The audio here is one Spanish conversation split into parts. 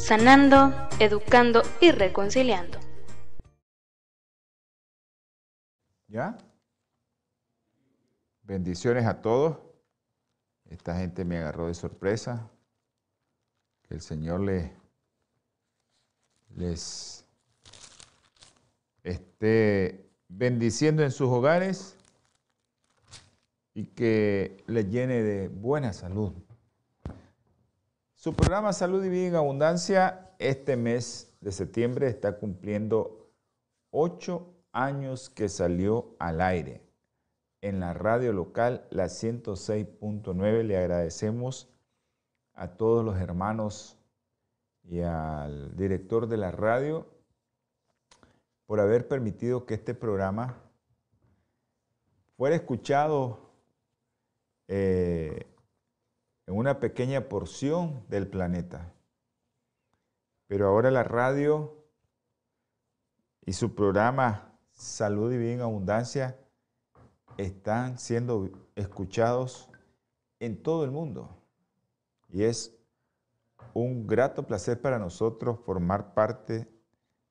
sanando, educando y reconciliando. ¿Ya? Bendiciones a todos. Esta gente me agarró de sorpresa. Que el Señor les, les esté bendiciendo en sus hogares y que les llene de buena salud. Su programa Salud y Vida en Abundancia este mes de septiembre está cumpliendo ocho años que salió al aire en la radio local, la 106.9. Le agradecemos a todos los hermanos y al director de la radio por haber permitido que este programa fuera escuchado eh, en una pequeña porción del planeta. Pero ahora la radio y su programa Salud y Vida en Abundancia están siendo escuchados en todo el mundo. Y es un grato placer para nosotros formar parte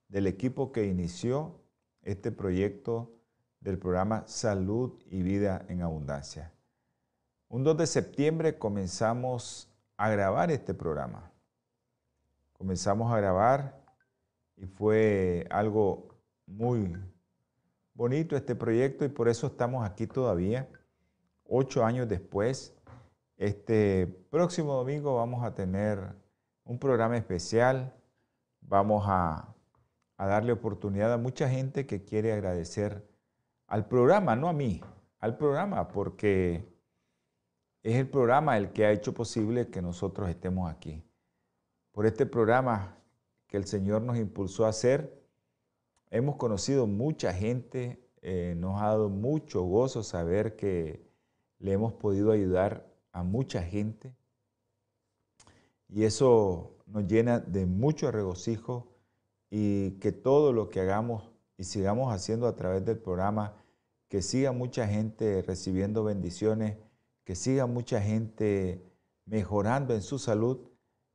del equipo que inició este proyecto del programa Salud y Vida en Abundancia. Un 2 de septiembre comenzamos a grabar este programa. Comenzamos a grabar y fue algo muy bonito este proyecto y por eso estamos aquí todavía, ocho años después. Este próximo domingo vamos a tener un programa especial. Vamos a, darle oportunidad a mucha gente que quiere agradecer al programa, no a mí, al programa, porque es el programa el que ha hecho posible que nosotros estemos aquí. Por este programa que el Señor nos impulsó a hacer, hemos conocido mucha gente, eh, nos ha dado mucho gozo saber que le hemos podido ayudar a mucha gente. Y eso nos llena de mucho regocijo y que todo lo que hagamos y sigamos haciendo a través del programa, que siga mucha gente recibiendo bendiciones que siga mucha gente mejorando en su salud,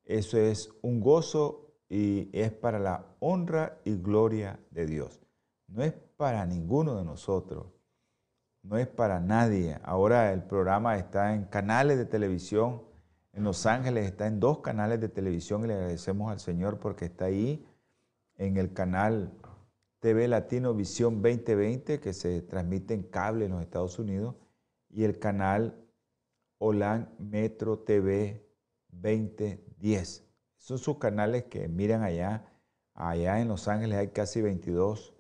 eso es un gozo y es para la honra y gloria de Dios. No es para ninguno de nosotros, no es para nadie. Ahora el programa está en canales de televisión, en Los Ángeles está en dos canales de televisión y le agradecemos al Señor porque está ahí en el canal TV Latino Visión 2020 que se transmite en cable en los Estados Unidos y el canal Holan Metro TV 2010. Son sus canales que miran allá. Allá en Los Ángeles hay casi 22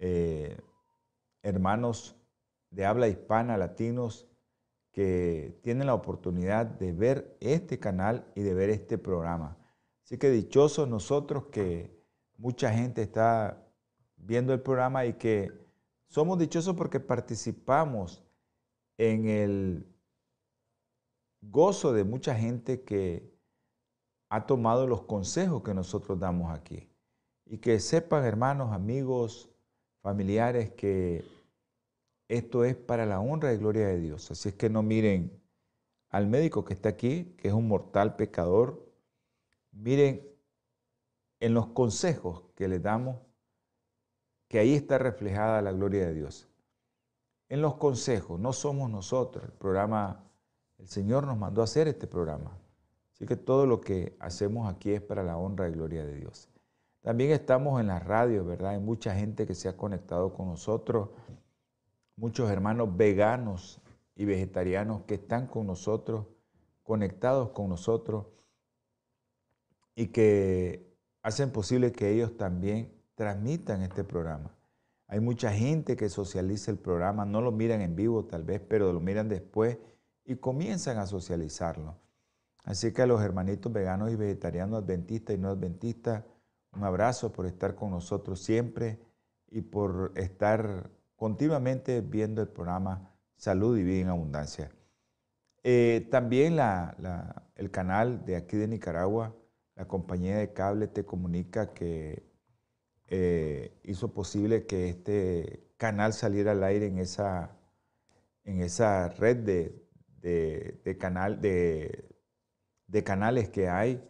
eh, hermanos de habla hispana, latinos, que tienen la oportunidad de ver este canal y de ver este programa. Así que dichosos nosotros que mucha gente está viendo el programa y que somos dichosos porque participamos en el gozo de mucha gente que ha tomado los consejos que nosotros damos aquí. Y que sepan, hermanos, amigos, familiares, que esto es para la honra y gloria de Dios. Así es que no miren al médico que está aquí, que es un mortal pecador. Miren en los consejos que le damos, que ahí está reflejada la gloria de Dios. En los consejos, no somos nosotros. El programa el Señor nos mandó a hacer este programa. Así que todo lo que hacemos aquí es para la honra y gloria de Dios. También estamos en la radio, ¿verdad? Hay mucha gente que se ha conectado con nosotros, muchos hermanos veganos y vegetarianos que están con nosotros, conectados con nosotros y que hacen posible que ellos también transmitan este programa. Hay mucha gente que socializa el programa, no lo miran en vivo tal vez, pero lo miran después y comienzan a socializarlo. Así que a los hermanitos veganos y vegetarianos, adventistas y no adventistas, un abrazo por estar con nosotros siempre y por estar continuamente viendo el programa Salud y Vida en Abundancia. Eh, también el canal de aquí de Nicaragua, la compañía de cable te comunica que eh, hizo posible que este canal saliera al aire en esa, en esa red de, canal, de, de, canales que hay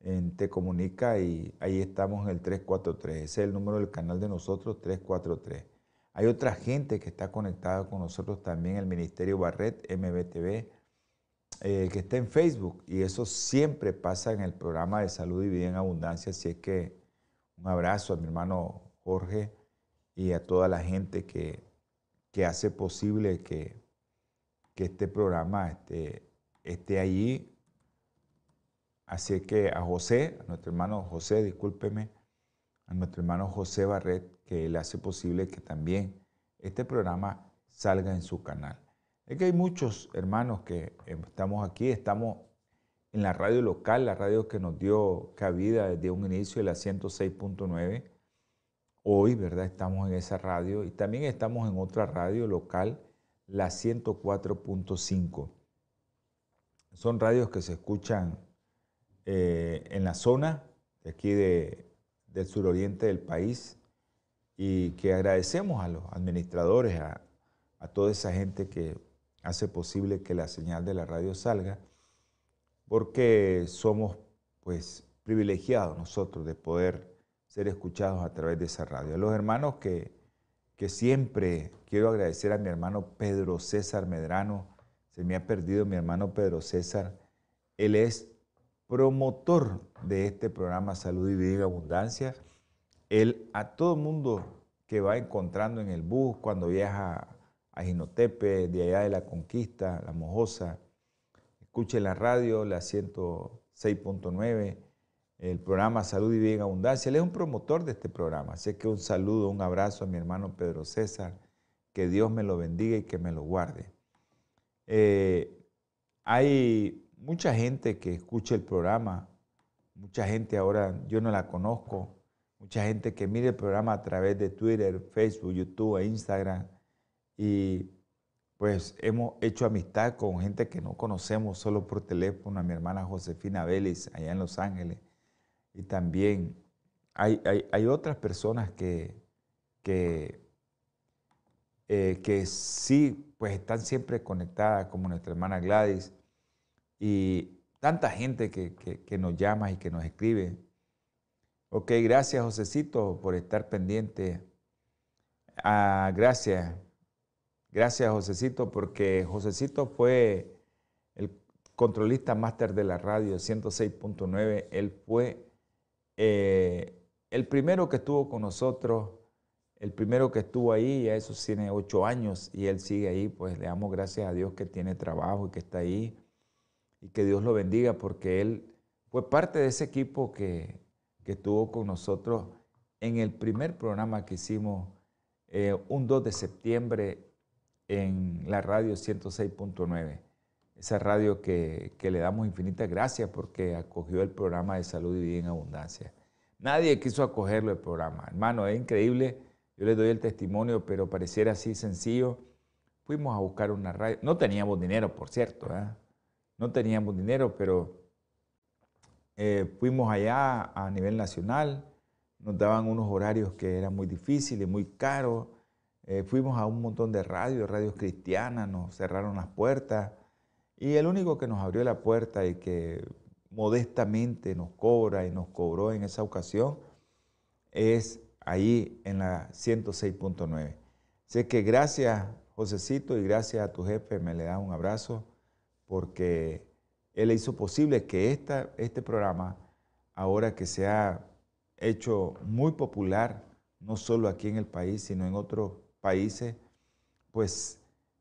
en Te Comunica y ahí estamos en el 343. Ese es el número del canal de nosotros, 343. Hay otra gente que está conectada con nosotros también, el Ministerio Barret, MBTV, eh, que está en Facebook y eso siempre pasa en el programa de Salud y Vida en Abundancia. Así es que un abrazo a mi hermano Jorge y a toda la gente que, hace posible que, que este programa esté, esté allí. Así que a José, a nuestro hermano José, discúlpeme, a nuestro hermano José Barret, que él hace posible que también este programa salga en su canal. Es que hay muchos hermanos que estamos aquí, estamos en la radio local, la radio que nos dio cabida desde un inicio, la 106.9. Hoy, ¿verdad? Estamos en esa radio y también estamos en otra radio local, la 104.5. Son radios que se escuchan eh, en la zona de aquí del suroriente del país y que agradecemos a los administradores, a, a toda esa gente que hace posible que la señal de la radio salga, porque somos pues privilegiados nosotros de poder ser escuchados a través de esa radio. A los hermanos que, que siempre quiero agradecer a mi hermano Pedro César Medrano, se me ha perdido mi hermano Pedro César, él es promotor de este programa Salud y Vida Abundancia. Él a todo mundo que va encontrando en el bus cuando viaja a Jinotepe, de allá de la Conquista, La Mojosa. Escuche la radio, la 106.9, el programa Salud y Vida Abundancia. Él es un promotor de este programa. Así que un saludo, un abrazo a mi hermano Pedro César. Que Dios me lo bendiga y que me lo guarde. Eh, hay mucha gente que escucha el programa, mucha gente ahora, yo no la conozco, mucha gente que mire el programa a través de Twitter, Facebook, YouTube e Instagram y pues hemos hecho amistad con gente que no conocemos solo por teléfono, a mi hermana Josefina Vélez allá en Los Ángeles. Y también hay, otras personas que, que, eh, que sí, pues están siempre conectadas, como nuestra hermana Gladys, y tanta gente que, nos llama y que nos escribe. Ok, gracias Josecito por estar pendiente. Ah, gracias. Gracias, Josecito, porque Josecito fue el controlista máster de la radio 106.9. Él fue eh, el primero que estuvo con nosotros, el primero que estuvo ahí, ya eso tiene ocho años y él sigue ahí. Pues le damos gracias a Dios que tiene trabajo y que está ahí y que Dios lo bendiga porque él fue parte de ese equipo que, estuvo con nosotros en el primer programa que hicimos eh, un 2 de septiembre en la radio 106.9, esa radio que, le damos infinitas gracias porque acogió el programa de salud y vida en abundancia. Nadie quiso acogerlo el programa. Hermano, es increíble. Yo les doy el testimonio, pero pareciera así sencillo. Fuimos a buscar una radio. No teníamos dinero, por cierto. ¿eh? No teníamos dinero, pero eh, fuimos allá a nivel nacional. Nos daban unos horarios que eran muy difíciles, muy caros eh, fuimos a un montón de radios, radios cristianas, nos cerraron las puertas y el único que nos abrió la puerta y que modestamente nos cobra y nos cobró en esa ocasión es ahí en la 106.9. Sé que gracias, Josecito, y gracias a tu jefe, me le da un abrazo, porque él hizo posible que esta, este programa, ahora que se ha hecho muy popular, no solo aquí en el país, sino en otros países, pues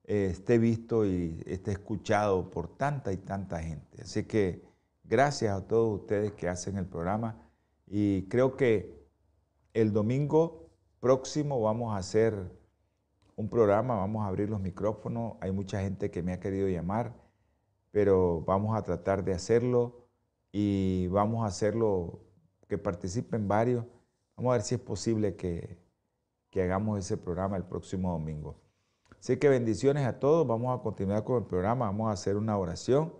eh, esté visto y esté escuchado por tanta y tanta gente. Así que gracias a todos ustedes que hacen el programa y creo que el domingo próximo vamos a hacer un programa, vamos a abrir los micrófonos, hay mucha gente que me ha querido llamar pero vamos a tratar de hacerlo y vamos a hacerlo que participen varios. Vamos a ver si es posible que, que hagamos ese programa el próximo domingo. Así que bendiciones a todos. Vamos a continuar con el programa. Vamos a hacer una oración.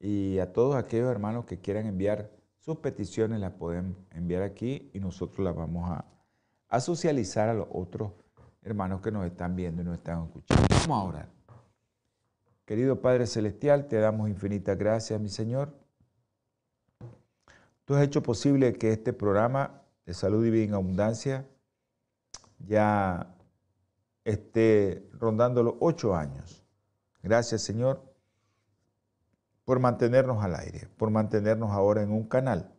Y a todos aquellos hermanos que quieran enviar sus peticiones, las pueden enviar aquí y nosotros las vamos a, socializar a los otros hermanos que nos están viendo y nos están escuchando. Vamos a orar. Querido Padre Celestial, te damos infinitas gracias, mi Señor. Tú has hecho posible que este programa de salud y vida en abundancia ya esté rondando los ocho años. Gracias, Señor, por mantenernos al aire, por mantenernos ahora en un canal.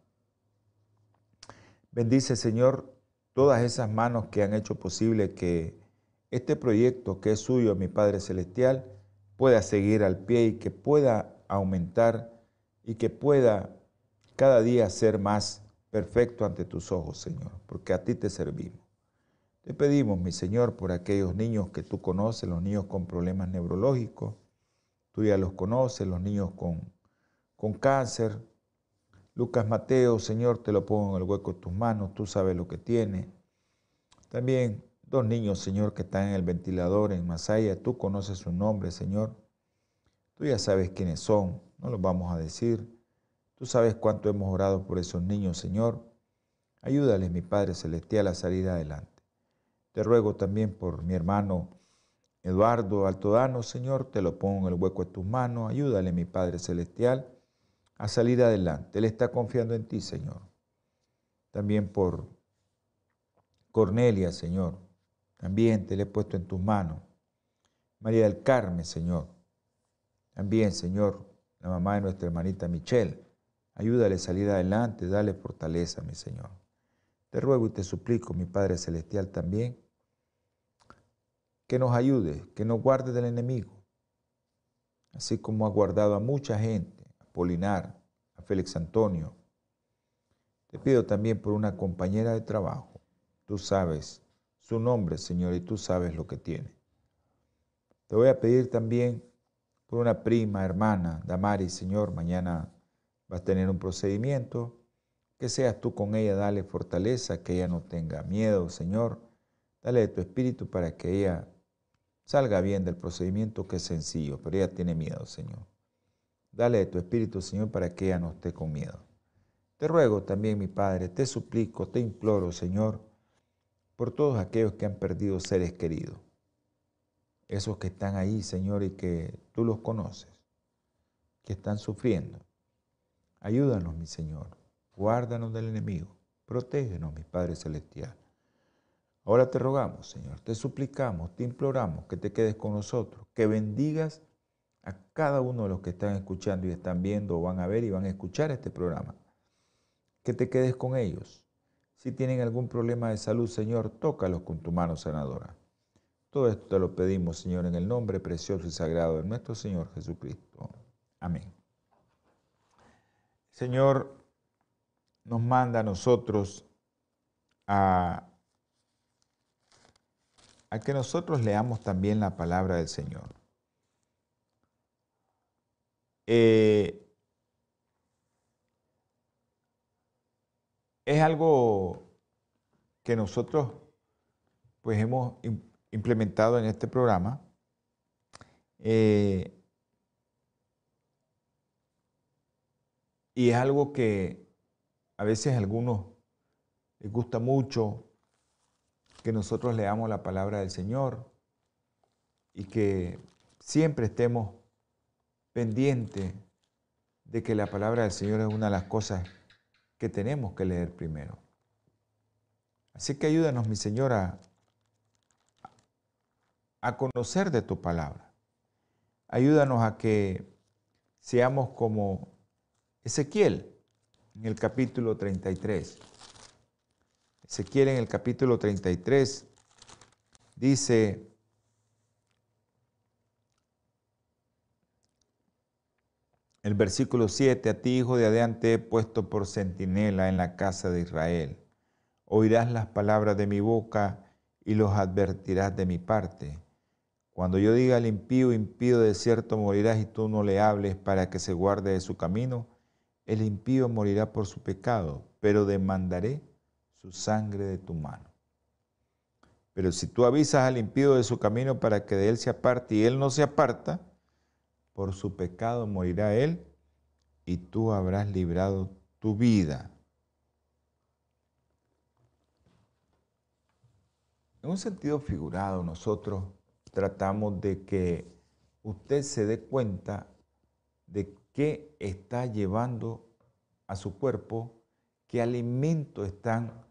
Bendice, Señor, todas esas manos que han hecho posible que este proyecto que es suyo, mi Padre Celestial, pueda seguir al pie y que pueda aumentar y que pueda cada día ser más perfecto ante tus ojos, Señor, porque a ti te servimos. Te pedimos, mi Señor, por aquellos niños que tú conoces, los niños con problemas neurológicos, tú ya los conoces, los niños con, con cáncer. Lucas Mateo, Señor, te lo pongo en el hueco de tus manos, tú sabes lo que tiene. También dos niños, Señor, que están en el ventilador en Masaya, tú conoces su nombre, Señor. Tú ya sabes quiénes son, no los vamos a decir. Tú sabes cuánto hemos orado por esos niños, Señor. Ayúdales, mi Padre Celestial, a salir adelante. Te ruego también por mi hermano Eduardo Altodano, Señor, te lo pongo en el hueco de tus manos. Ayúdale, mi Padre Celestial, a salir adelante. Él está confiando en ti, Señor. También por Cornelia, Señor. También te le he puesto en tus manos. María del Carmen, Señor. También, Señor, la mamá de nuestra hermanita Michelle. Ayúdale a salir adelante, dale fortaleza, mi Señor. Te ruego y te suplico, mi Padre Celestial, también, que nos ayude, que nos guarde del enemigo, así como ha guardado a mucha gente, a Polinar, a Félix Antonio. Te pido también por una compañera de trabajo. Tú sabes su nombre, Señor, y tú sabes lo que tiene. Te voy a pedir también por una prima, hermana, Damari, Señor, mañana vas a tener un procedimiento, que seas tú con ella, dale fortaleza, que ella no tenga miedo, Señor. Dale de tu espíritu para que ella salga bien del procedimiento que es sencillo, pero ella tiene miedo, Señor. Dale de tu espíritu, Señor, para que ella no esté con miedo. Te ruego también, mi Padre, te suplico, te imploro, Señor, por todos aquellos que han perdido seres queridos. Esos que están ahí, Señor, y que tú los conoces, que están sufriendo. Ayúdanos, mi Señor. Guárdanos del enemigo. Protégenos, mi Padre Celestial. Ahora te rogamos, Señor, te suplicamos, te imploramos que te quedes con nosotros, que bendigas a cada uno de los que están escuchando y están viendo o van a ver y van a escuchar este programa. Que te quedes con ellos. Si tienen algún problema de salud, Señor, tócalos con tu mano sanadora. Todo esto te lo pedimos, Señor, en el nombre precioso y sagrado de nuestro Señor Jesucristo. Amén. Señor nos manda a nosotros a a que nosotros leamos también la palabra del Señor. Eh, es algo que nosotros pues hemos implementado en este programa. Eh, y es algo que a veces a algunos les gusta mucho, que nosotros leamos la palabra del Señor y que siempre estemos pendientes de que la palabra del Señor es una de las cosas que tenemos que leer primero. Así que ayúdanos, mi Señora, a conocer de tu palabra. Ayúdanos a que seamos como Ezequiel en el capítulo 33. Ezequiel en el capítulo 33 dice, el versículo 7, a ti hijo de Adán te he puesto por centinela en la casa de Israel. Oirás las palabras de mi boca y los advertirás de mi parte. Cuando yo diga al impío, impío de cierto morirás y tú no le hables para que se guarde de su camino, el impío morirá por su pecado, pero demandaré su sangre de tu mano. Pero si tú avisas al impío de su camino para que de él se aparte y él no se aparta, por su pecado morirá él y tú habrás librado tu vida. En un sentido figurado, nosotros tratamos de que usted se dé cuenta de qué está llevando a su cuerpo, qué alimentos están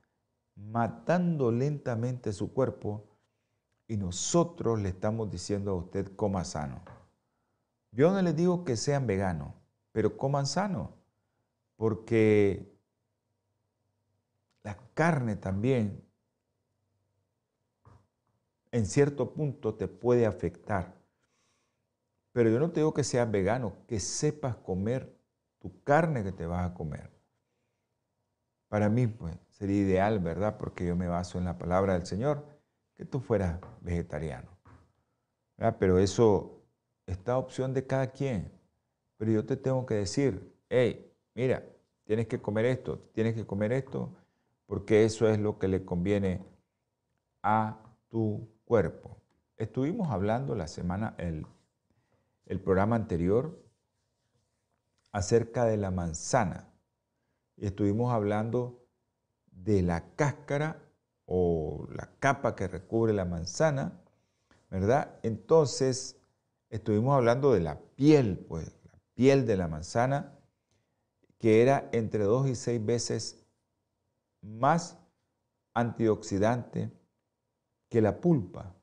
matando lentamente su cuerpo y nosotros le estamos diciendo a usted coma sano. Yo no les digo que sean veganos, pero coman sano, porque la carne también en cierto punto te puede afectar. Pero yo no te digo que seas vegano, que sepas comer tu carne que te vas a comer. Para mí, pues, sería ideal, ¿verdad? Porque yo me baso en la palabra del Señor, que tú fueras vegetariano. Pero eso está opción de cada quien. Pero yo te tengo que decir, hey, mira, tienes que comer esto, tienes que comer esto, porque eso es lo que le conviene a tu cuerpo. Estuvimos hablando la semana, el, el programa anterior, acerca de la manzana. Y estuvimos hablando de la cáscara o la capa que recubre la manzana, ¿verdad? Entonces, estuvimos hablando de la piel, pues, la piel de la manzana, que era entre dos y seis veces más antioxidante que la pulpa,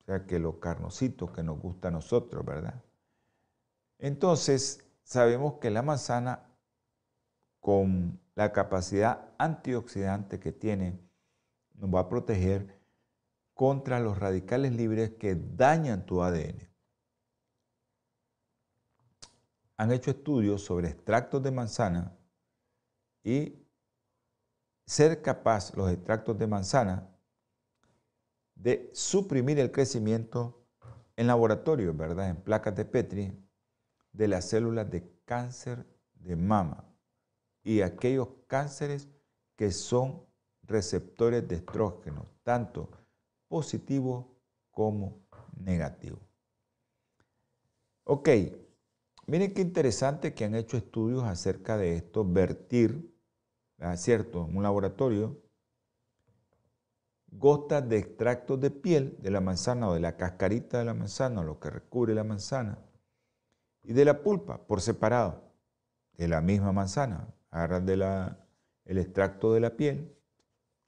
o sea, que los carnocitos que nos gusta a nosotros, ¿verdad? Entonces, sabemos que la manzana, con la capacidad antioxidante que tiene, nos va a proteger contra los radicales libres que dañan tu ADN. Han hecho estudios sobre extractos de manzana y ser capaz los extractos de manzana de suprimir el crecimiento en laboratorio, ¿verdad? En placas de Petri de las células de cáncer de mama y aquellos cánceres que son receptores de estrógenos, tanto positivo como negativo. Ok, miren qué interesante que han hecho estudios acerca de esto, vertir, ¿cierto? En un laboratorio, gotas de extractos de piel de la manzana o de la cascarita de la manzana, lo que recubre la manzana, y de la pulpa por separado, de la misma manzana. Agarran de la, el extracto de la piel,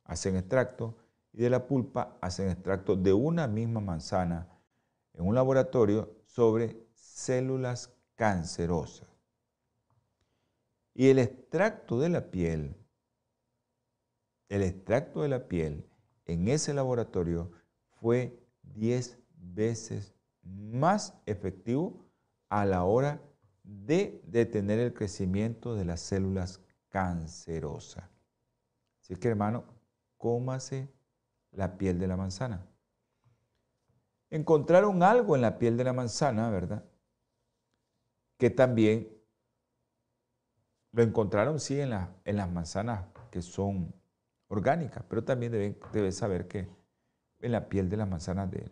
hacen extracto, y de la pulpa hacen extracto de una misma manzana en un laboratorio sobre células cancerosas. Y el extracto de la piel, el extracto de la piel en ese laboratorio fue 10 veces más efectivo a la hora de detener el crecimiento de las células cancerosas. Así que hermano, cómase la piel de la manzana. Encontraron algo en la piel de la manzana, ¿verdad? Que también lo encontraron, sí, en, en las manzanas que son orgánicas, pero también deben, debe saber que en la piel de las manzanas de,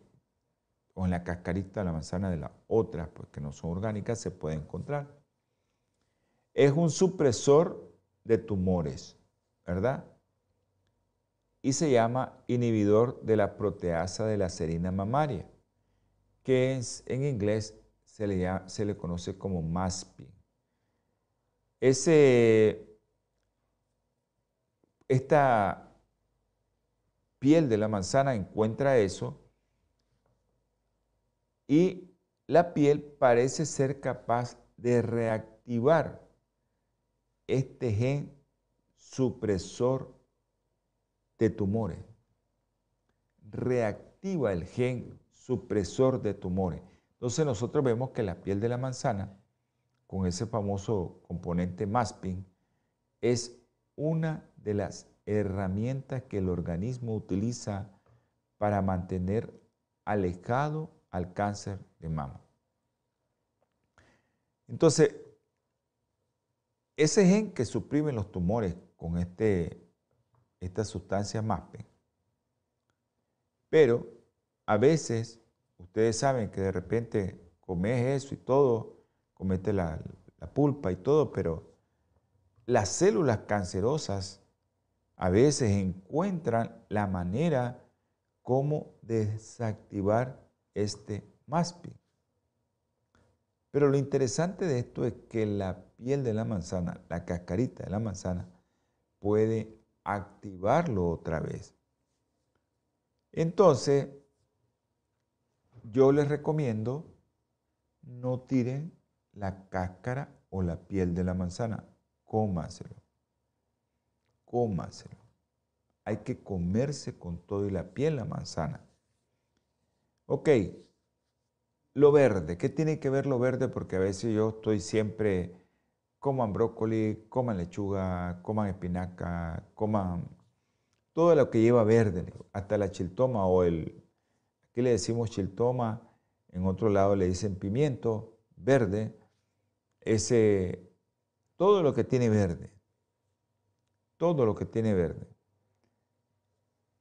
o en la cascarita de la manzana de las otras, pues que no son orgánicas, se puede encontrar. Es un supresor de tumores, ¿verdad? Y se llama inhibidor de la proteasa de la serina mamaria, que en inglés se le, se le conoce como MASPI. Ese, esta piel de la manzana encuentra eso y la piel parece ser capaz de reactivar este gen supresor de tumores. Reactiva el gen supresor de tumores. Entonces nosotros vemos que la piel de la manzana, con ese famoso componente MASPIN, es una de las herramientas que el organismo utiliza para mantener alejado al cáncer de mama. Entonces, ese gen que suprime los tumores con este, esta sustancia MASPE, pero a veces ustedes saben que de repente comes eso y todo, comete la, la pulpa y todo, pero las células cancerosas a veces encuentran la manera como desactivar este MASPI. Pero lo interesante de esto es que la piel de la manzana, la cascarita de la manzana, puede activarlo otra vez. Entonces, yo les recomiendo no tiren la cáscara o la piel de la manzana, cómaselo. Cómaselo. Hay que comerse con todo la piel la manzana. Ok, lo verde, ¿qué tiene que ver lo verde? Porque a veces yo estoy siempre, coman brócoli, coman lechuga, coman espinaca, coman todo lo que lleva verde, hasta la chiltoma o el, aquí le decimos chiltoma, en otro lado le dicen pimiento verde, ese, todo lo que tiene verde, todo lo que tiene verde.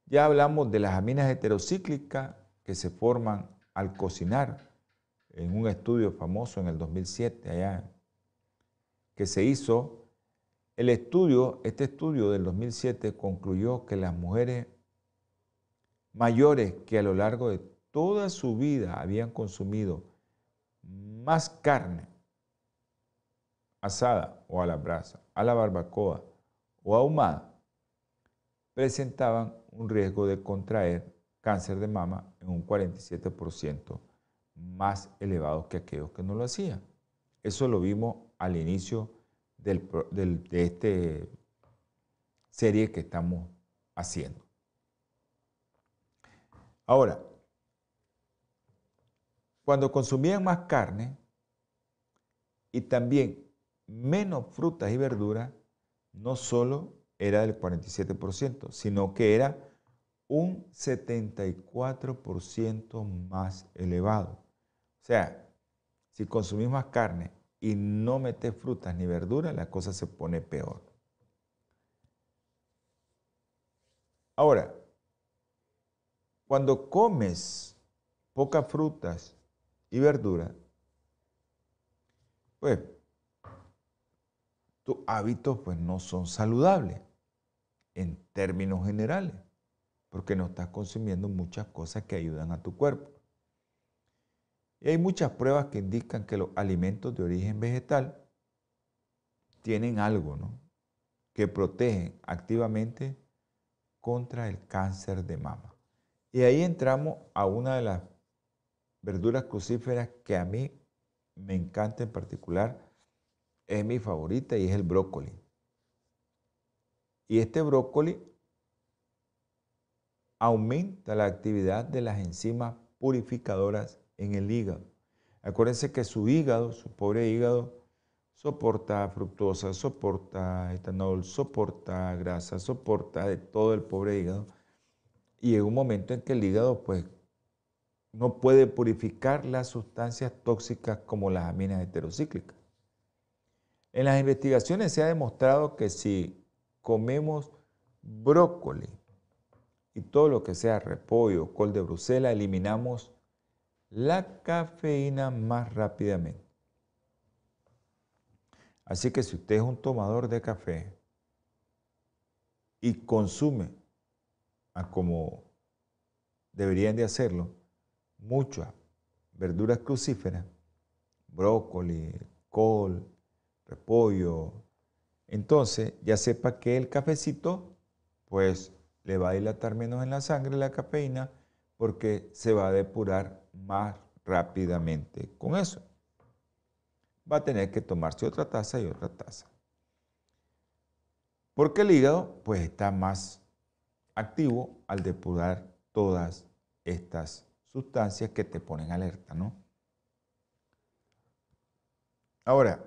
Ya hablamos de las aminas heterocíclicas que se forman al cocinar en un estudio famoso en el 2007 allá, que se hizo, el estudio, este estudio del 2007 concluyó que las mujeres mayores que a lo largo de toda su vida habían consumido más carne asada o a la brasa, a la barbacoa o ahumada, presentaban un riesgo de contraer cáncer de mama en un 47% más elevados que aquellos que no lo hacían. Eso lo vimos al inicio de esta serie que estamos haciendo. Ahora, cuando consumían más carne y también menos frutas y verduras, no solo era del 47%, sino que era un 74% más elevado. O sea, si consumís más carne y no metes frutas ni verduras, la cosa se pone peor. Ahora, cuando comes pocas frutas y verduras, pues tus hábitos pues no son saludables en términos generales porque no estás consumiendo muchas cosas que ayudan a tu cuerpo. Y hay muchas pruebas que indican que los alimentos de origen vegetal tienen algo, ¿no? Que protegen activamente contra el cáncer de mama. Y ahí entramos a una de las verduras crucíferas que a mí me encanta en particular, es mi favorita y es el brócoli. Y este brócoli aumenta la actividad de las enzimas purificadoras en el hígado. Acuérdense que su hígado, su pobre hígado, soporta fructosa, soporta etanol, soporta grasa, soporta de todo el pobre hígado. Y llega un momento en que el hígado pues no puede purificar las sustancias tóxicas como las aminas heterocíclicas. En las investigaciones se ha demostrado que si comemos brócoli, y todo lo que sea repollo, col de Bruselas, eliminamos la cafeína más rápidamente. Así que si usted es un tomador de café y consume a como deberían de hacerlo, muchas verduras crucíferas, brócoli, col, repollo, entonces ya sepa que el cafecito, pues le va a dilatar menos en la sangre la cafeína porque se va a depurar más rápidamente con eso. Va a tener que tomarse otra taza y otra taza. Porque el hígado pues está más activo al depurar todas estas sustancias que te ponen alerta, ¿no? Ahora,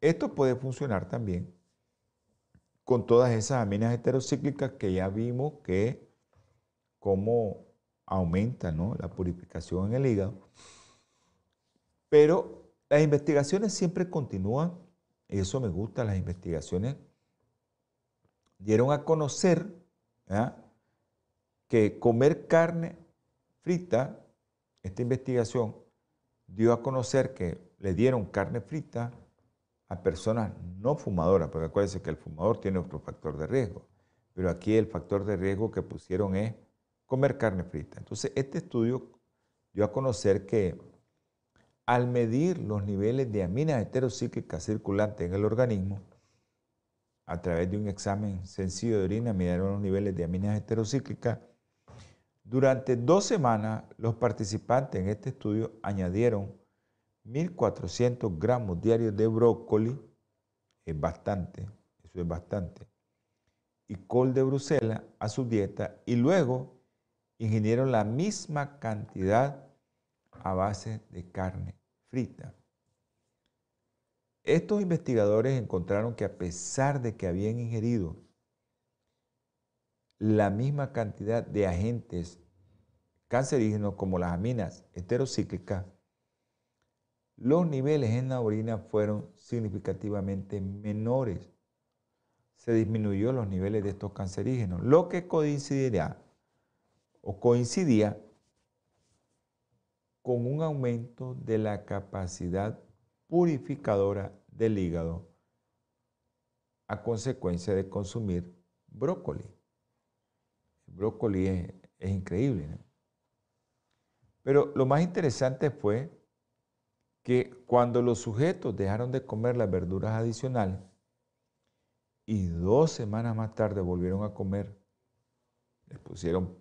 esto puede funcionar también con todas esas aminas heterocíclicas que ya vimos que cómo aumenta la purificación en el hígado. Pero las investigaciones siempre continúan, y eso me gusta, las investigaciones dieron a conocer que comer carne frita, esta investigación dio a conocer que le dieron carne frita a personas no fumadoras, porque acuérdense que el fumador tiene otro factor de riesgo, pero aquí el factor de riesgo que pusieron es comer carne frita. Entonces, este estudio dio a conocer que al medir los niveles de aminas heterocíclicas circulantes en el organismo, a través de un examen sencillo de orina, midieron los niveles de aminas heterocíclicas. Durante dos semanas, los participantes en este estudio añadieron 1.400 gramos diarios de brócoli, es bastante, eso es bastante, y col de Bruselas a su dieta y luego ingirieron la misma cantidad a base de carne frita. Estos investigadores encontraron que a pesar de que habían ingerido la misma cantidad de agentes cancerígenos como las aminas heterocíclicas, los niveles en la orina fueron significativamente menores. Se disminuyó los niveles de estos cancerígenos, lo que coincidirá o coincidía con un aumento de la capacidad purificadora del hígado a consecuencia de consumir brócoli. El brócoli es, increíble. Pero lo más interesante fue que cuando los sujetos dejaron de comer las verduras adicionales y dos semanas más tarde volvieron a comer, les pusieron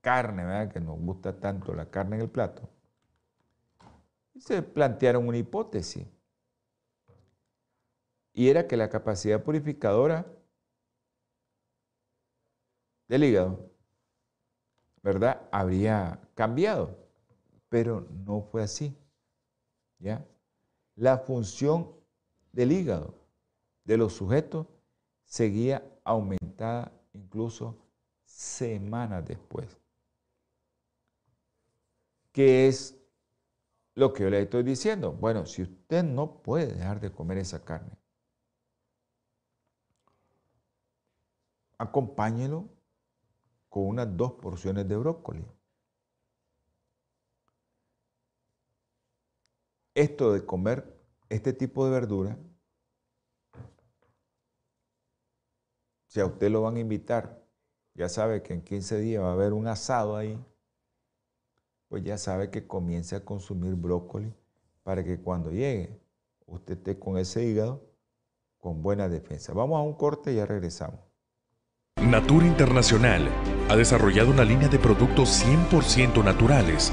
carne, ¿verdad? que nos gusta tanto la carne en el plato, y se plantearon una hipótesis. Y era que la capacidad purificadora del hígado, ¿verdad? Habría cambiado, pero no fue así. ¿Ya? La función del hígado de los sujetos seguía aumentada incluso semanas después. ¿Qué es lo que yo le estoy diciendo? Bueno, si usted no puede dejar de comer esa carne, acompáñelo con unas dos porciones de brócoli. Esto de comer este tipo de verdura, si a usted lo van a invitar, ya sabe que en 15 días va a haber un asado ahí, pues ya sabe que comience a consumir brócoli para que cuando llegue usted esté con ese hígado con buena defensa. Vamos a un corte y ya regresamos. Natura Internacional ha desarrollado una línea de productos 100% naturales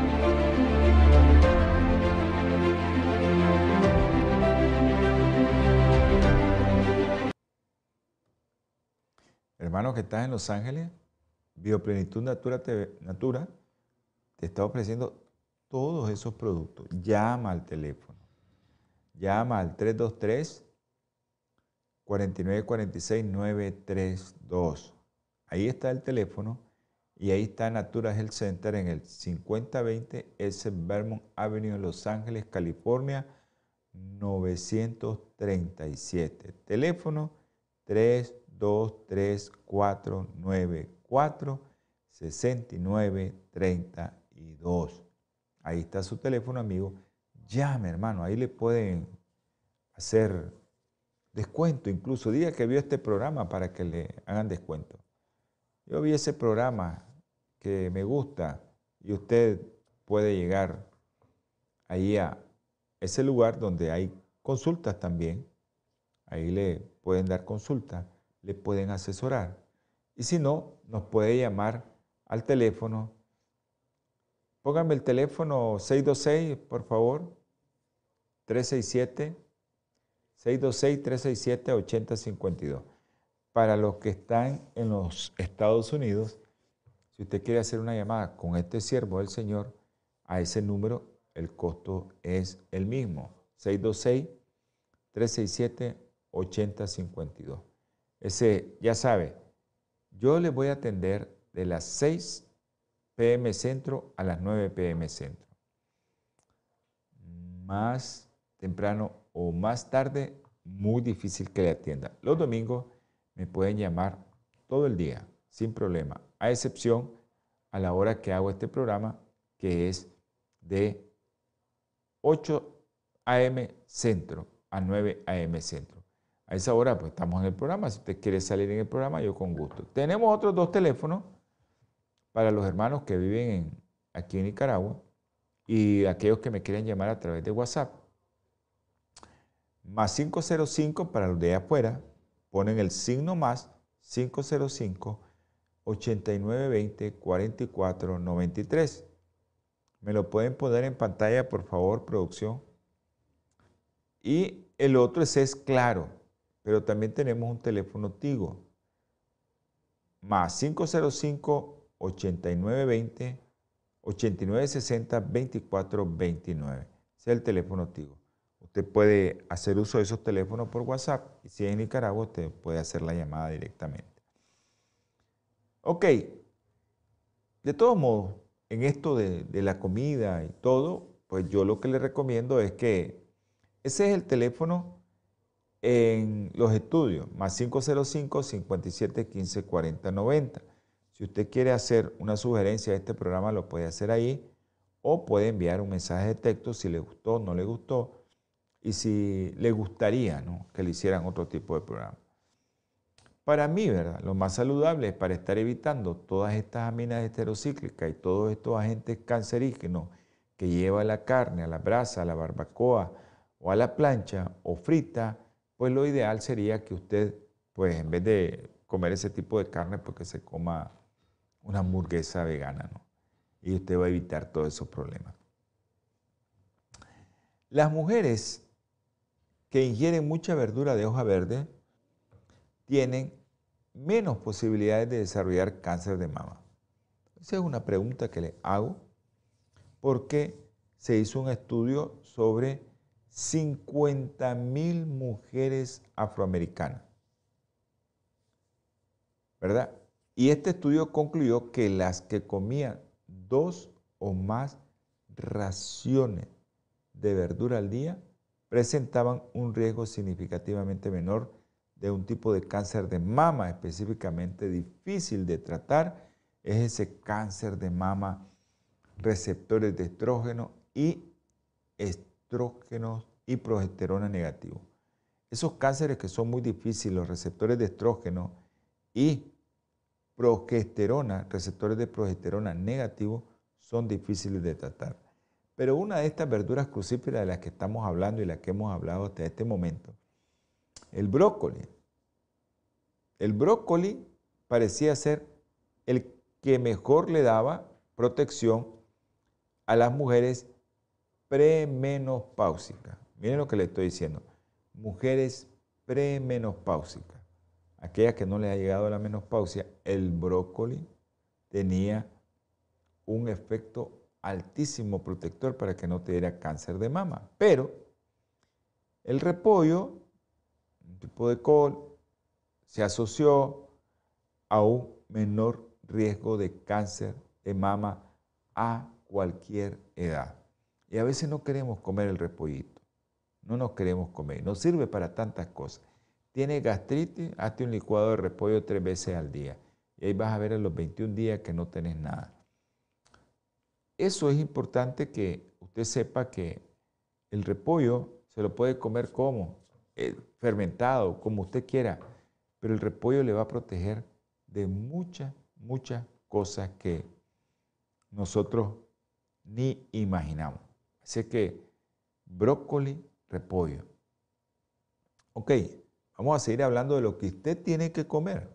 Que estás en Los Ángeles, Bioplenitud Natura, Natura te está ofreciendo todos esos productos. Llama al teléfono. Llama al 323 4946 932. Ahí está el teléfono y ahí está Natura Health Center en el 5020 S Vermont Avenue en Los Ángeles, California 937. Teléfono 3 2, 3, 4, 9, 4, 69, 32. Ahí está su teléfono, amigo. Llame, hermano. Ahí le pueden hacer descuento. Incluso diga que vio este programa para que le hagan descuento. Yo vi ese programa que me gusta y usted puede llegar ahí a ese lugar donde hay consultas también. Ahí le pueden dar consultas le pueden asesorar. Y si no, nos puede llamar al teléfono pónganme el teléfono 626, por favor, 367 626-367-8052. Para los que están en los Estados Unidos, si usted quiere hacer una llamada con este siervo del Señor, a ese número el costo es el mismo, 626-367-8052. Ese, ya sabe, yo le voy a atender de las 6 pm centro a las 9 pm centro. Más temprano o más tarde, muy difícil que le atienda. Los domingos me pueden llamar todo el día, sin problema, a excepción a la hora que hago este programa, que es de 8 a.m. centro a 9 a.m. centro. A esa hora pues estamos en el programa. Si usted quiere salir en el programa, yo con gusto. Tenemos otros dos teléfonos para los hermanos que viven aquí en Nicaragua y aquellos que me quieren llamar a través de WhatsApp más 505 para los de afuera, ponen el signo más 505 8920 4493. Me lo pueden poner en pantalla, por favor, producción. Y el otro es, es claro, pero también tenemos un teléfono Tigo. Más 505 8920 8960 2429. Ese es el teléfono Tigo. Usted puede hacer uso de esos teléfonos por WhatsApp y si es en Nicaragua, usted puede hacer la llamada directamente. Ok, de todos modos, en esto de, la comida y todo, pues yo lo que le recomiendo es que ese es el teléfono en los estudios, más 505 57 15 40 90. Si usted quiere hacer una sugerencia a este programa, lo puede hacer ahí o puede enviar un mensaje de texto si le gustó o no le gustó y si le gustaría que le hicieran otro tipo de programa. Para mí, ¿verdad? Lo más saludable es para estar evitando todas estas aminas heterocíclicas y todos estos agentes cancerígenos que lleva la carne a la brasa, a la barbacoa o a la plancha o frita, pues lo ideal sería que usted, pues en vez de comer ese tipo de carne, pues que se coma una hamburguesa vegana, ¿no? Y usted va a evitar todos esos problemas. Las mujeres que ingieren mucha verdura de hoja verde tienen menos posibilidades de desarrollar cáncer de mama. Esa es una pregunta que le hago porque se hizo un estudio sobre 50 mil mujeres afroamericanas. ¿Verdad? Y este estudio concluyó que las que comían dos o más raciones de verdura al día presentaban un riesgo significativamente menor de un tipo de cáncer de mama específicamente difícil de tratar, es ese cáncer de mama receptores de estrógeno y estrógenos y progesterona negativo. Esos cánceres que son muy difíciles, los receptores de estrógeno y progesterona, receptores de progesterona negativo, son difíciles de tratar. Pero una de estas verduras crucíferas de las que estamos hablando y las que hemos hablado hasta este momento, el brócoli. El brócoli parecía ser el que mejor le daba protección a las mujeres premenopáusicas. Miren lo que le estoy diciendo. Mujeres premenopáusicas. Aquellas que no les ha llegado la menopausia, el brócoli tenía un efecto altísimo protector para que no te diera cáncer de mama. Pero el repollo, un tipo de col, se asoció a un menor riesgo de cáncer de mama a cualquier edad. Y a veces no queremos comer el repollito. No nos queremos comer. No sirve para tantas cosas. Tiene gastritis, hazte un licuado de repollo tres veces al día. Y ahí vas a ver en los 21 días que no tenés nada. Eso es importante que usted sepa que el repollo se lo puede comer como eh, fermentado, como usted quiera, pero el repollo le va a proteger de muchas, muchas cosas que nosotros ni imaginamos. Así que brócoli, repollo. Ok, vamos a seguir hablando de lo que usted tiene que comer,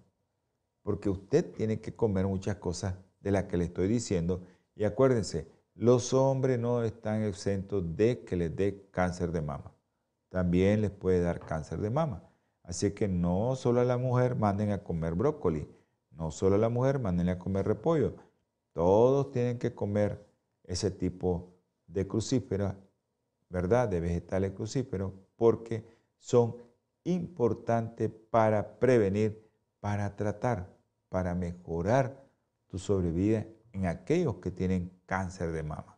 porque usted tiene que comer muchas cosas de las que le estoy diciendo y acuérdense, los hombres no están exentos de que les dé cáncer de mama. También les puede dar cáncer de mama. Así que no solo a la mujer manden a comer brócoli, no solo a la mujer manden a comer repollo. Todos tienen que comer ese tipo de crucíferas, ¿verdad? De vegetales crucíferos, porque son importantes para prevenir, para tratar, para mejorar tu sobrevida en aquellos que tienen cáncer de mama.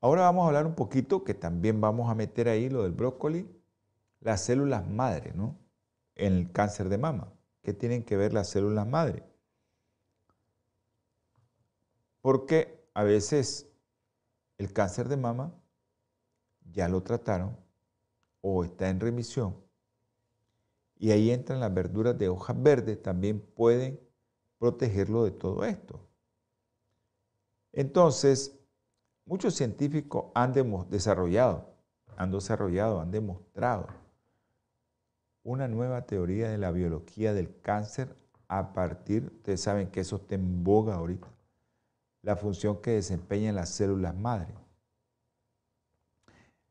Ahora vamos a hablar un poquito, que también vamos a meter ahí lo del brócoli, las células madre, ¿no? En el cáncer de mama. ¿Qué tienen que ver las células madre? Porque a veces el cáncer de mama ya lo trataron o está en remisión y ahí entran las verduras de hojas verdes, también pueden protegerlo de todo esto. Entonces, muchos científicos han desarrollado, han desarrollado, han demostrado una nueva teoría de la biología del cáncer a partir, ustedes saben que eso está en boga ahorita, la función que desempeñan las células madre.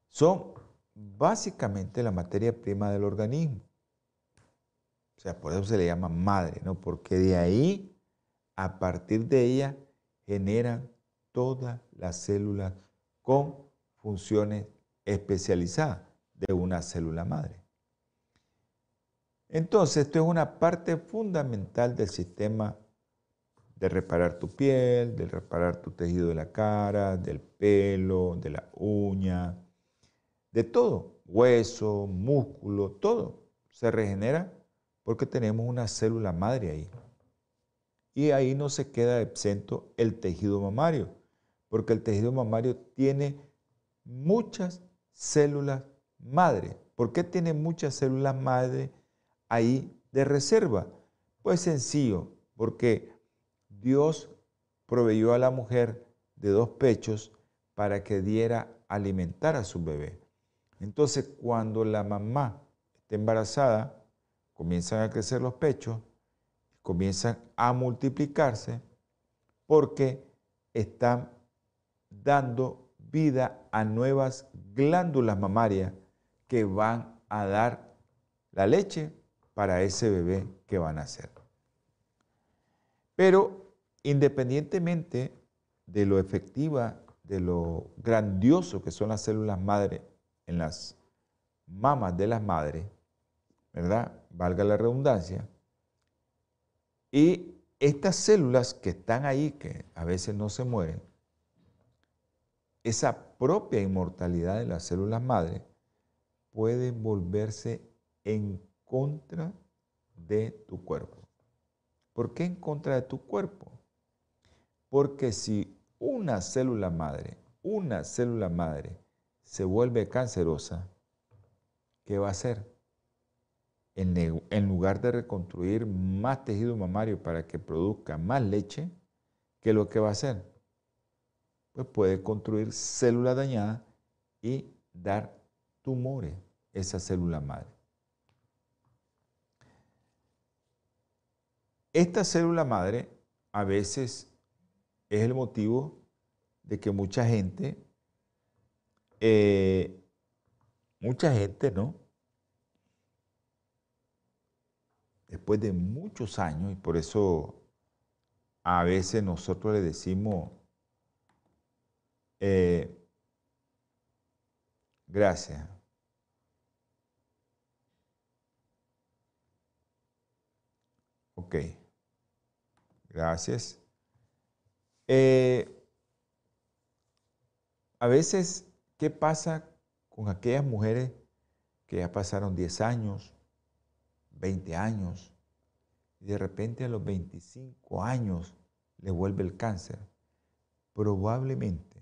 Son básicamente la materia prima del organismo. O sea, por eso se le llama madre, ¿no? Porque de ahí, a partir de ella, generan todas las células con funciones especializadas de una célula madre. Entonces, esto es una parte fundamental del sistema de reparar tu piel, de reparar tu tejido de la cara, del pelo, de la uña, de todo, hueso, músculo, todo se regenera porque tenemos una célula madre ahí. Y ahí no se queda exento el tejido mamario, porque el tejido mamario tiene muchas células madre. ¿Por qué tiene muchas células madre ahí de reserva? Pues sencillo, porque Dios proveyó a la mujer de dos pechos para que diera alimentar a su bebé. Entonces, cuando la mamá está embarazada, comienzan a crecer los pechos, comienzan a multiplicarse porque están dando vida a nuevas glándulas mamarias que van a dar la leche para ese bebé que van a nacer. Pero independientemente de lo efectiva, de lo grandioso que son las células madre en las mamas de las madres, ¿verdad? Valga la redundancia. Y estas células que están ahí, que a veces no se mueren, esa propia inmortalidad de las células madre puede volverse en contra de tu cuerpo. ¿Por qué en contra de tu cuerpo? Porque si una célula madre, una célula madre se vuelve cancerosa, ¿qué va a hacer? En, lugar de reconstruir más tejido mamario para que produzca más leche, ¿qué es lo que va a hacer? Pues puede construir células dañadas y dar tumores esa célula madre. Esta célula madre a veces es el motivo de que mucha gente, eh, mucha gente, ¿no? Después de muchos años, y por eso a veces nosotros le decimos, eh, gracias. Ok. Gracias. Eh, a veces, ¿qué pasa con aquellas mujeres que ya pasaron 10 años, 20 años, y de repente a los 25 años le vuelve el cáncer? Probablemente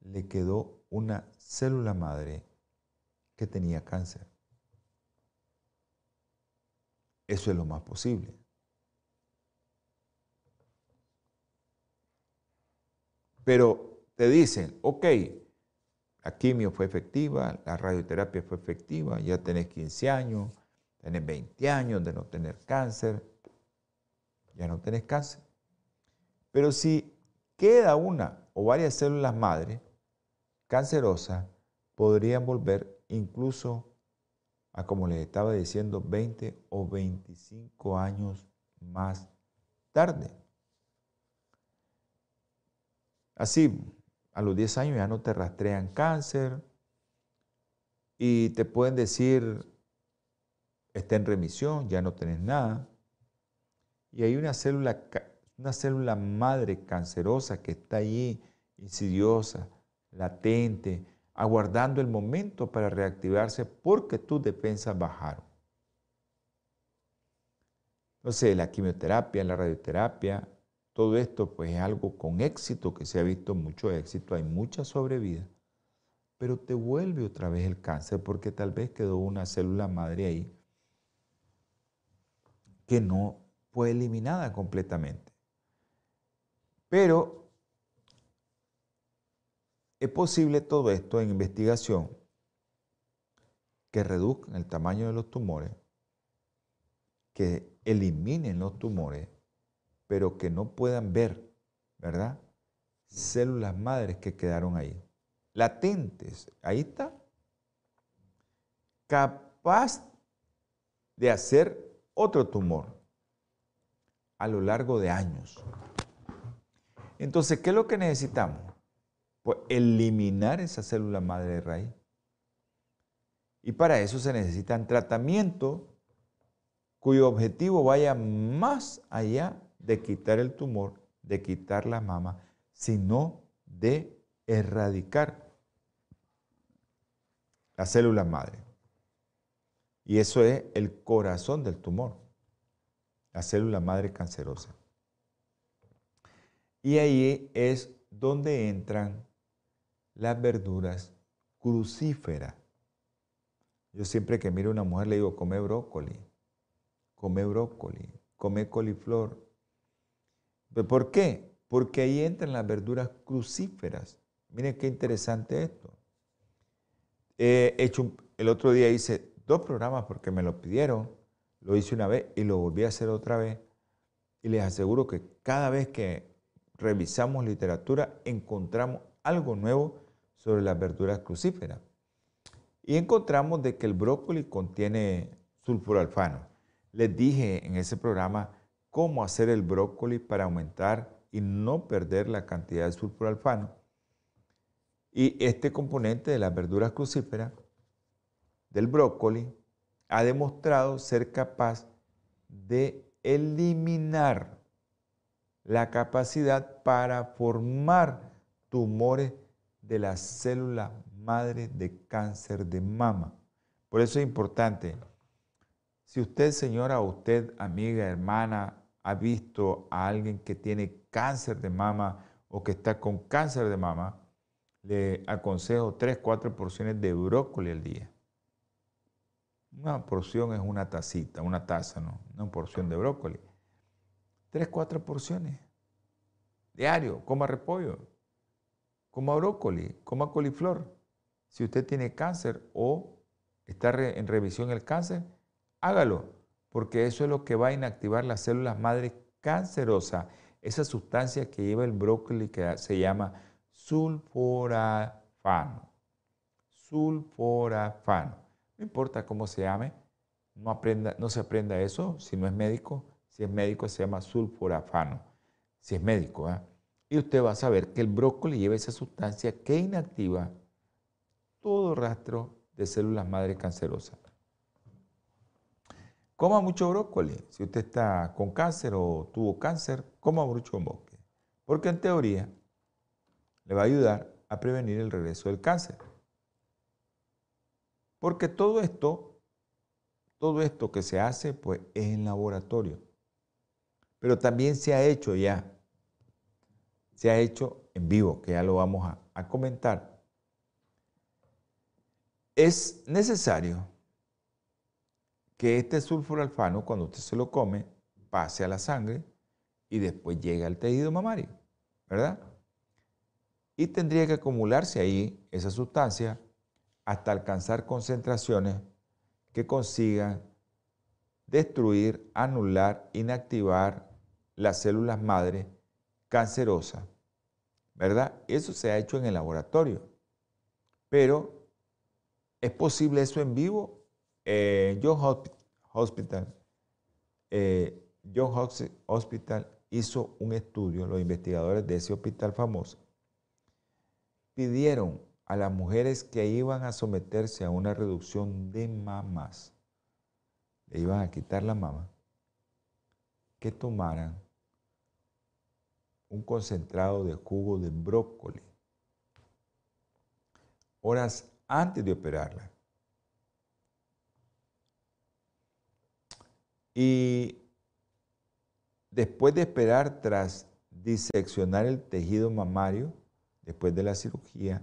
le quedó una célula madre que tenía cáncer. Eso es lo más posible. Pero te dicen, ok, la quimio fue efectiva, la radioterapia fue efectiva, ya tenés 15 años, tenés 20 años de no tener cáncer, ya no tenés cáncer. Pero si queda una o varias células madre cancerosas, podrían volver incluso a, como les estaba diciendo, 20 o 25 años más tarde. Así, a los 10 años ya no te rastrean cáncer y te pueden decir, está en remisión, ya no tenés nada. Y hay una célula, una célula madre cancerosa que está ahí, insidiosa, latente, aguardando el momento para reactivarse porque tus defensas bajaron. Entonces, la quimioterapia, la radioterapia, todo esto pues es algo con éxito, que se ha visto mucho éxito, hay mucha sobrevida, pero te vuelve otra vez el cáncer porque tal vez quedó una célula madre ahí que no fue eliminada completamente. Pero es posible todo esto en investigación que reduzcan el tamaño de los tumores, que eliminen los tumores, pero que no puedan ver, ¿verdad? Células madres que quedaron ahí, latentes, ahí está, capaz de hacer otro tumor a lo largo de años. Entonces, ¿qué es lo que necesitamos? Pues eliminar esa célula madre de raíz. Y para eso se necesitan tratamientos cuyo objetivo vaya más allá de quitar el tumor, de quitar la mama, sino de erradicar la célula madre. Y eso es el corazón del tumor, la célula madre cancerosa. Y ahí es donde entran las verduras crucíferas. Yo siempre que miro a una mujer le digo, come brócoli, come brócoli, come coliflor. ¿Por qué? Porque ahí entran las verduras crucíferas. Miren qué interesante esto. El otro día hice dos programas porque me lo pidieron. Lo hice una vez y lo volví a hacer otra vez. Y les aseguro que cada vez que revisamos literatura encontramos algo nuevo sobre las verduras crucíferas. Y encontramos de que el brócoli contiene sulfuralfano. Les dije en ese programa cómo hacer el brócoli para aumentar y no perder la cantidad de sulfuralfano. Y este componente de las verduras crucíferas del brócoli ha demostrado ser capaz de eliminar la capacidad para formar tumores de la célula madre de cáncer de mama. Por eso es importante, si usted, señora, usted, amiga, hermana, ha visto a alguien que tiene cáncer de mama o que está con cáncer de mama, le aconsejo 3, 4 porciones de brócoli al día. Una porción es una tacita, una taza, ¿no? Una porción de brócoli. 3, 4 porciones. Diario, coma repollo coma brócoli, coma coliflor. Si usted tiene cáncer o está en revisión el cáncer, hágalo, porque eso es lo que va a inactivar las células madre cancerosas, esa sustancia que lleva el brócoli que se llama sulforafano. Sulforafano. No importa cómo se llame, no, aprenda, no se aprenda eso si no es médico. Si es médico se llama sulforafano. Si es médico, ¿eh? Y usted va a saber que el brócoli lleva esa sustancia que inactiva todo rastro de células madre cancerosas. Coma mucho brócoli. Si usted está con cáncer o tuvo cáncer, coma mucho bosque. Porque en teoría le va a ayudar a prevenir el regreso del cáncer. Porque todo esto, todo esto que se hace, pues es en laboratorio. Pero también se ha hecho ya se ha hecho en vivo, que ya lo vamos a, comentar. Es necesario que este sulfuralfano, cuando usted se lo come, pase a la sangre y después llegue al tejido mamario, ¿verdad? Y tendría que acumularse ahí esa sustancia hasta alcanzar concentraciones que consigan destruir, anular, inactivar las células madre cancerosa ¿verdad? Eso se ha hecho en el laboratorio. Pero, ¿es posible eso en vivo? Eh, John Hospital, eh, John Hospital hizo un estudio, los investigadores de ese hospital famoso, pidieron a las mujeres que iban a someterse a una reducción de mamas, le iban a quitar la mama, que tomaran un concentrado de jugo de brócoli horas antes de operarla. Y después de esperar tras diseccionar el tejido mamario, después de la cirugía,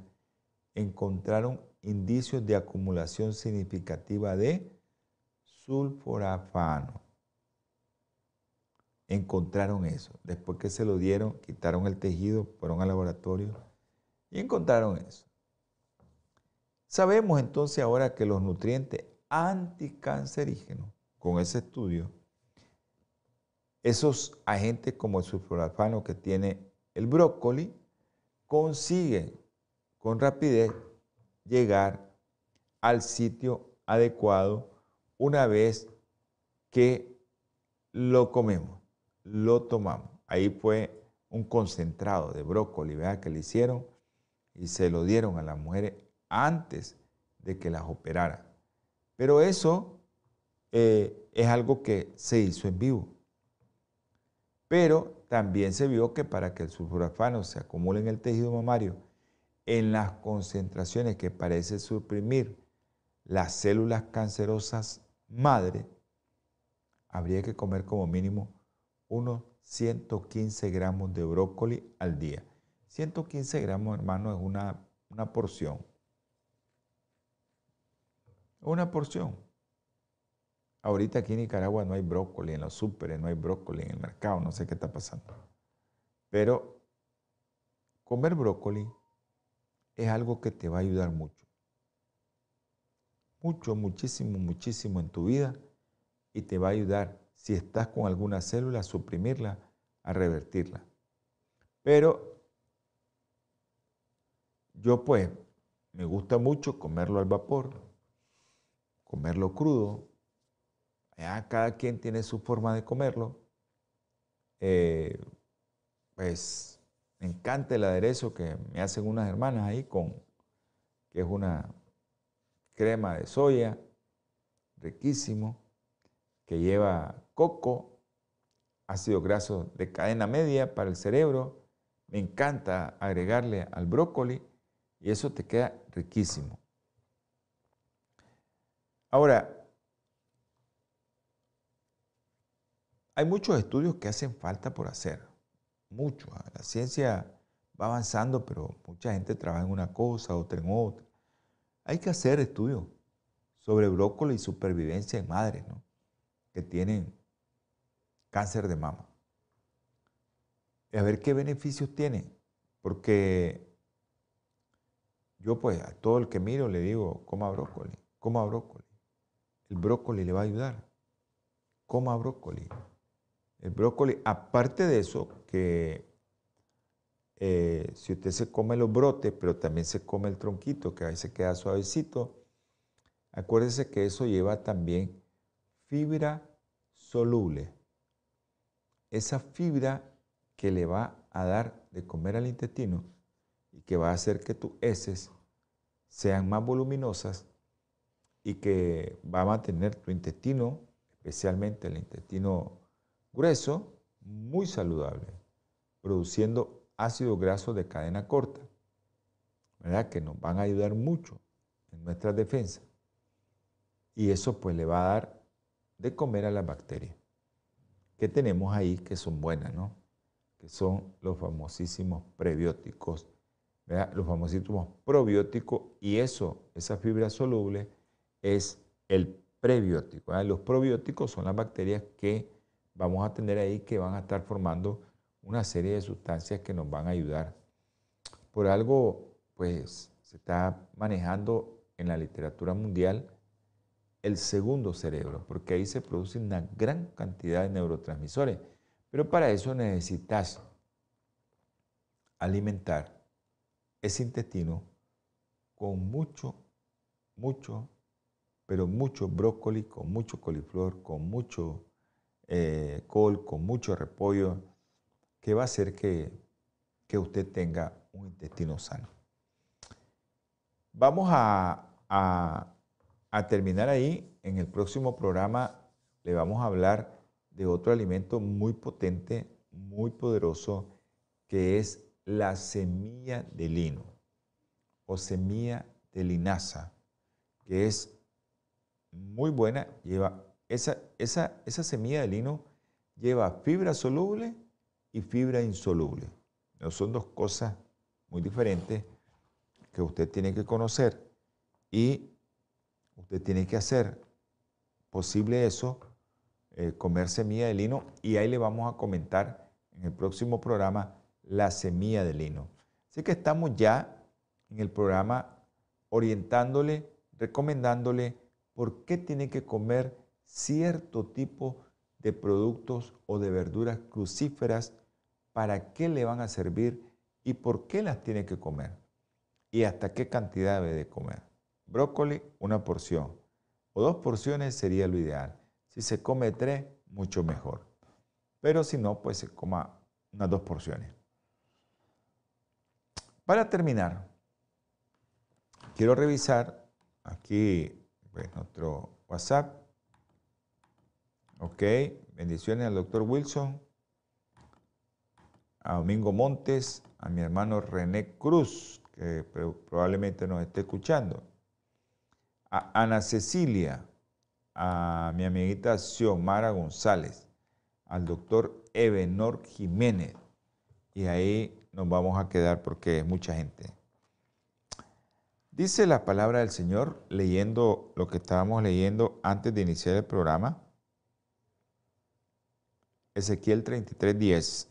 encontraron indicios de acumulación significativa de sulforafano. Encontraron eso. Después que se lo dieron, quitaron el tejido, fueron al laboratorio y encontraron eso. Sabemos entonces ahora que los nutrientes anticancerígenos, con ese estudio, esos agentes como el sulforafano que tiene el brócoli, consiguen con rapidez llegar al sitio adecuado una vez que lo comemos, lo tomamos. Ahí fue un concentrado de brócoli, ¿verdad? Que le hicieron y se lo dieron a las mujeres antes de que las operaran. Pero eso eh, es algo que se hizo en vivo. Pero también se vio que para que el sulforafano se acumule en el tejido mamario en las concentraciones que parece suprimir las células cancerosas madre, habría que comer como mínimo unos 115 gramos de brócoli al día. 115 gramos, hermano, es una, una porción. Una porción. Ahorita aquí en Nicaragua no hay brócoli en los súperes, no hay brócoli en el mercado, no sé qué está pasando. Pero comer brócoli es algo que te va a ayudar mucho. Mucho, muchísimo, muchísimo en tu vida y te va a ayudar, si estás con alguna célula, a suprimirla, a revertirla. Pero yo pues me gusta mucho comerlo al vapor, comerlo crudo. Cada quien tiene su forma de comerlo. Eh, pues me encanta el aderezo que me hacen unas hermanas ahí con, que es una crema de soya, riquísimo, que lleva coco, ácido graso de cadena media para el cerebro. Me encanta agregarle al brócoli y eso te queda riquísimo. Ahora, hay muchos estudios que hacen falta por hacer mucho. ¿ah? La ciencia va avanzando, pero mucha gente trabaja en una cosa, otra en otra. Hay que hacer estudios sobre brócoli y supervivencia en madres que tienen cáncer de mama. Y a ver qué beneficios tiene. Porque yo pues a todo el que miro le digo, coma brócoli, coma brócoli. El brócoli le va a ayudar. Coma brócoli. El brócoli, aparte de eso, que eh, si usted se come los brotes, pero también se come el tronquito, que ahí se queda suavecito, acuérdese que eso lleva también fibra soluble. Esa fibra que le va a dar de comer al intestino y que va a hacer que tus heces sean más voluminosas y que va a mantener tu intestino, especialmente el intestino grueso, muy saludable, produciendo ácidos grasos de cadena corta, ¿verdad? que nos van a ayudar mucho en nuestra defensa. Y eso pues le va a dar de comer a las bacterias que tenemos ahí que son buenas, ¿no? Que son los famosísimos prebióticos, ¿verdad? Los famosísimos probióticos y eso, esa fibra soluble es el prebiótico. Los probióticos son las bacterias que vamos a tener ahí que van a estar formando una serie de sustancias que nos van a ayudar. Por algo, pues se está manejando en la literatura mundial el segundo cerebro, porque ahí se produce una gran cantidad de neurotransmisores. Pero para eso necesitas alimentar ese intestino con mucho, mucho, pero mucho brócoli, con mucho coliflor, con mucho eh, col, con mucho repollo, que va a hacer que, que usted tenga un intestino sano. Vamos a, a terminar ahí. En el próximo programa le vamos a hablar de otro alimento muy potente, muy poderoso, que es la semilla de lino o semilla de linaza, que es muy buena, lleva esa, esa, esa semilla de lino lleva fibra soluble y fibra insoluble. No son dos cosas muy diferentes que usted tiene que conocer y usted tiene que hacer posible eso, eh, comer semilla de lino y ahí le vamos a comentar en el próximo programa la semilla de lino. Así que estamos ya en el programa orientándole, recomendándole por qué tiene que comer cierto tipo de productos o de verduras crucíferas, para qué le van a servir y por qué las tiene que comer y hasta qué cantidad debe de comer. Brócoli, una porción o dos porciones sería lo ideal. Si se come tres, mucho mejor. Pero si no, pues se coma unas dos porciones. Para terminar, quiero revisar aquí nuestro WhatsApp. Ok, bendiciones al doctor Wilson, a Domingo Montes, a mi hermano René Cruz, que probablemente nos esté escuchando, a Ana Cecilia, a mi amiguita Xiomara González, al doctor Ebenor Jiménez, y ahí nos vamos a quedar porque es mucha gente. Dice la palabra del Señor, leyendo lo que estábamos leyendo antes de iniciar el programa. Ezequiel 33, 10.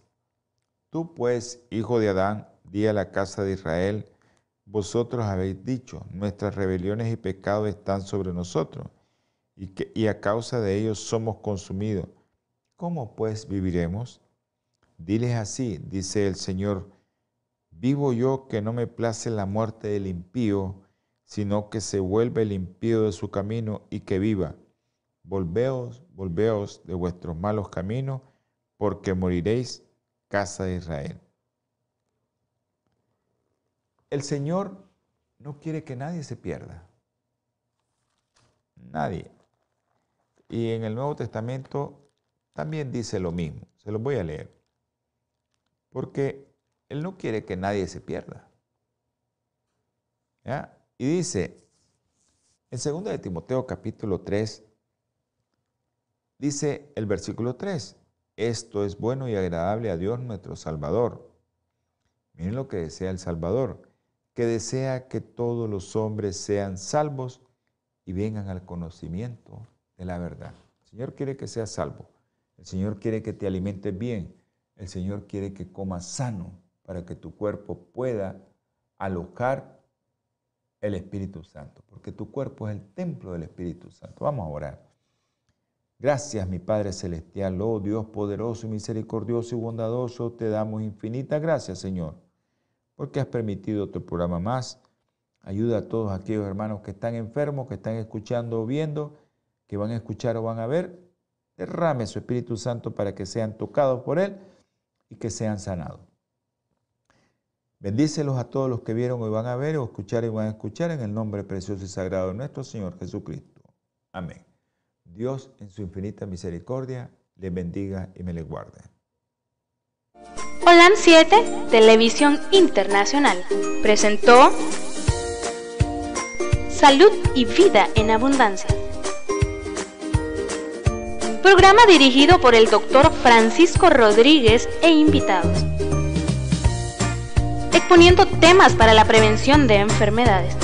Tú pues, hijo de Adán, di a la casa de Israel, vosotros habéis dicho, nuestras rebeliones y pecados están sobre nosotros, y, que, y a causa de ellos somos consumidos. ¿Cómo pues viviremos? Diles así, dice el Señor, vivo yo que no me place la muerte del impío, sino que se vuelva el impío de su camino y que viva. Volveos, volveos de vuestros malos caminos, porque moriréis, casa de Israel. El Señor no quiere que nadie se pierda. Nadie. Y en el Nuevo Testamento también dice lo mismo. Se lo voy a leer porque Él no quiere que nadie se pierda. Y dice, en 2 de Timoteo capítulo 3, dice el versículo 3, esto es bueno y agradable a Dios nuestro Salvador. Miren lo que desea el Salvador, que desea que todos los hombres sean salvos y vengan al conocimiento de la verdad. El Señor quiere que seas salvo. El Señor quiere que te alimentes bien. El Señor quiere que comas sano para que tu cuerpo pueda alojar el Espíritu Santo, porque tu cuerpo es el templo del Espíritu Santo. Vamos a orar. Gracias, mi Padre Celestial, oh Dios poderoso misericordioso y bondadoso, te damos infinitas gracias, Señor, porque has permitido otro programa más. Ayuda a todos aquellos hermanos que están enfermos, que están escuchando o viendo, que van a escuchar o van a ver. Derrame su Espíritu Santo para que sean tocados por Él y que sean sanados. Bendícelos a todos los que vieron y van a ver o escuchar y van a escuchar en el nombre precioso y sagrado de nuestro Señor Jesucristo. Amén. Dios en su infinita misericordia les bendiga y me les guarde. Holan 7, Televisión Internacional, presentó Salud y Vida en Abundancia Programa dirigido por el doctor Francisco Rodríguez e invitados. Exponiendo temas para la prevención de enfermedades.